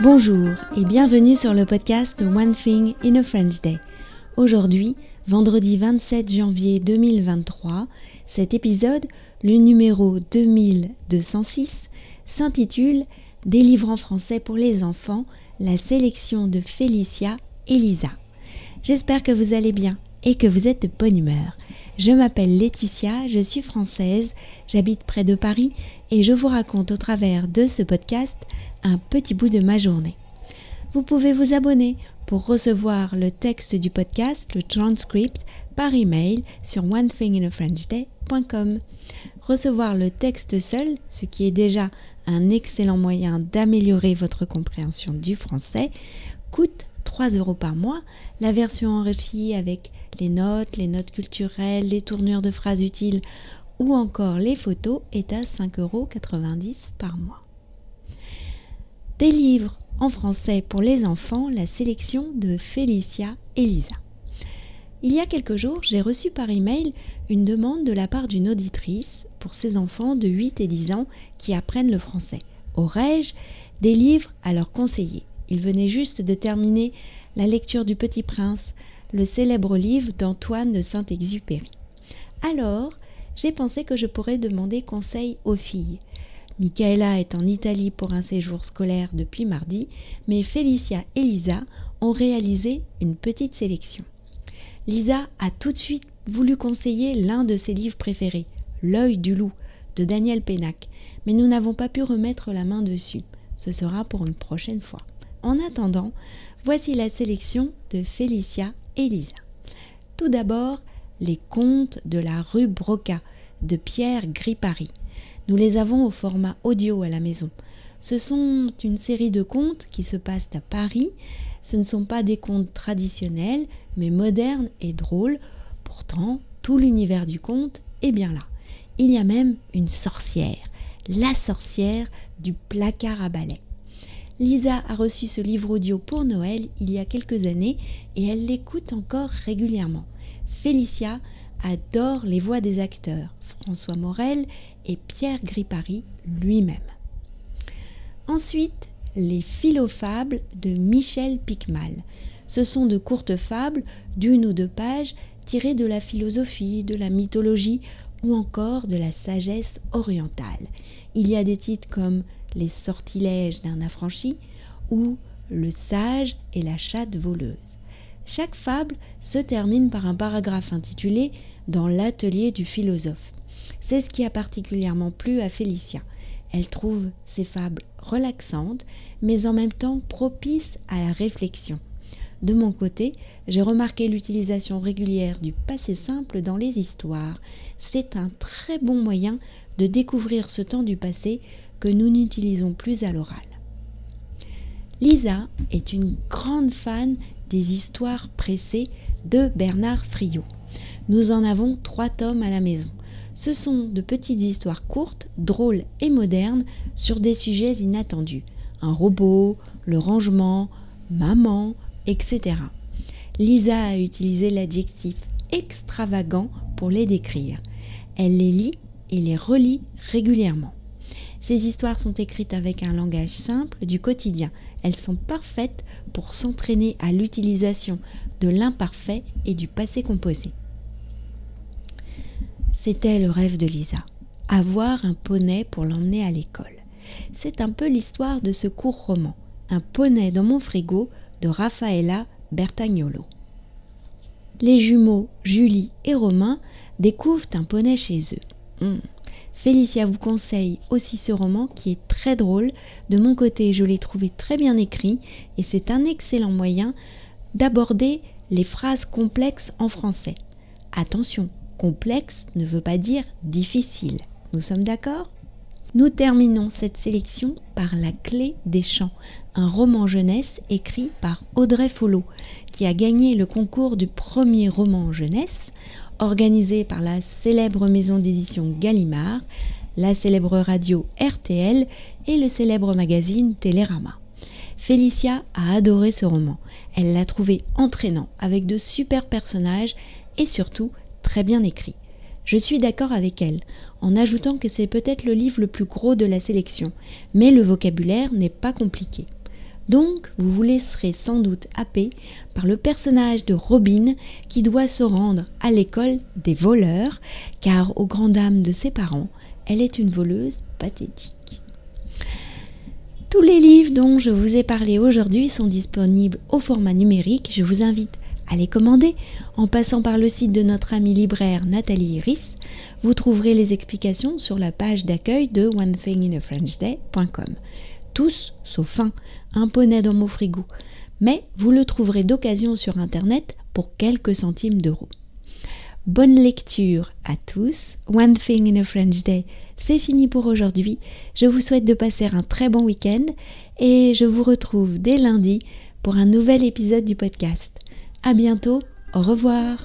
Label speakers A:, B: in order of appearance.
A: Bonjour et bienvenue sur le podcast One Thing in a French Day. Aujourd'hui, vendredi 27 janvier 2023, cet épisode, le numéro 2206, s'intitule Des livres en français pour les enfants, la sélection de Félicia et Lisa. J'espère que vous allez bien et que vous êtes de bonne humeur. Je m'appelle Laetitia, je suis française, j'habite près de Paris et je vous raconte au travers de ce podcast un petit bout de ma journée. Vous pouvez vous abonner pour recevoir le texte du podcast, le transcript, par email sur onethinginafrenchday.com. Recevoir le texte seul, ce qui est déjà un excellent moyen d'améliorer votre compréhension du français, coûte 3 euros par mois. La version enrichie avec les notes, les notes culturelles, les tournures de phrases utiles ou encore les photos est à 5,90 euros par mois. Des livres en français pour les enfants, la sélection de Félicia et Lisa. Il y a quelques jours, j'ai reçu par email une demande de la part d'une auditrice pour ses enfants de 8 et 10 ans qui apprennent le français. Aurais-je des livres à leur conseiller? Il venait juste de terminer la lecture du Petit Prince, le célèbre livre d'Antoine de Saint-Exupéry. Alors, j'ai pensé que je pourrais demander conseil aux filles. Michaela est en Italie pour un séjour scolaire depuis mardi, mais Félicia et Lisa ont réalisé une petite sélection. Lisa a tout de suite voulu conseiller l'un de ses livres préférés, L'œil du loup, de Daniel Pénac, mais nous n'avons pas pu remettre la main dessus. Ce sera pour une prochaine fois. En attendant, voici la sélection de Félicia et Lisa. Tout d'abord, les contes de la rue Broca de Pierre Gripari. Nous les avons au format audio à la maison. Ce sont une série de contes qui se passent à Paris. Ce ne sont pas des contes traditionnels, mais modernes et drôles. Pourtant, tout l'univers du conte est bien là. Il y a même une sorcière, la sorcière du placard à balai. Lisa a reçu ce livre audio pour Noël il y a quelques années et elle l'écoute encore régulièrement. Félicia adore les voix des acteurs, François Morel et Pierre Gripari lui-même. Ensuite, les philofables de Michel Picmal. Ce sont de courtes fables d'une ou deux pages tirées de la philosophie, de la mythologie ou encore de la sagesse orientale. Il y a des titres comme Les sortilèges d'un affranchi ou Le sage et la chatte voleuse. Chaque fable se termine par un paragraphe intitulé Dans l'atelier du philosophe. C'est ce qui a particulièrement plu à Félicia. Elle trouve ces fables relaxantes, mais en même temps propices à la réflexion. De mon côté, j'ai remarqué l'utilisation régulière du passé simple dans les histoires. C'est un très bon moyen de découvrir ce temps du passé que nous n'utilisons plus à l'oral. Lisa est une grande fan des histoires pressées de Bernard Friot. Nous en avons trois tomes à la maison. Ce sont de petites histoires courtes, drôles et modernes sur des sujets inattendus. Un robot, le rangement, maman, etc. Lisa a utilisé l'adjectif extravagant pour les décrire. Elle les lit et les relit régulièrement. Ces histoires sont écrites avec un langage simple du quotidien. Elles sont parfaites pour s'entraîner à l'utilisation de l'imparfait et du passé composé. C'était le rêve de Lisa, avoir un poney pour l'emmener à l'école. C'est un peu l'histoire de ce court roman, Un poney dans mon frigo de Raffaella Bertagnolo. Les jumeaux Julie et Romain découvrent un poney chez eux. Hmm. Félicia vous conseille aussi ce roman qui est très drôle. De mon côté, je l'ai trouvé très bien écrit et c'est un excellent moyen d'aborder les phrases complexes en français. Attention, complexe ne veut pas dire difficile. Nous sommes d'accord? Nous terminons cette sélection par La clé des champs, un roman jeunesse écrit par Audrey Follo, qui a gagné le concours du premier roman jeunesse organisé par la célèbre maison d'édition Gallimard, la célèbre radio RTL et le célèbre magazine Télérama. Félicia a adoré ce roman. Elle l'a trouvé entraînant, avec de super personnages et surtout très bien écrit. Je suis d'accord avec elle, en ajoutant que c'est peut-être le livre le plus gros de la sélection, mais le vocabulaire n'est pas compliqué. Donc, vous vous laisserez sans doute happer par le personnage de Robin qui doit se rendre à l'école des voleurs, car aux grandes dames de ses parents, elle est une voleuse pathétique. Tous les livres dont je vous ai parlé aujourd'hui sont disponibles au format numérique. Je vous invite à les commander en passant par le site de notre amie libraire Nathalie Iris. Vous trouverez les explications sur la page d'accueil de onethinginafrenchday.com. Tous, sauf un, un poney dans mon frigo. Mais vous le trouverez d'occasion sur internet pour quelques centimes d'euros. Bonne lecture à tous. One Thing in a French Day, c'est fini pour aujourd'hui. Je vous souhaite de passer un très bon week-end et je vous retrouve dès lundi pour un nouvel épisode du podcast. À bientôt, au revoir.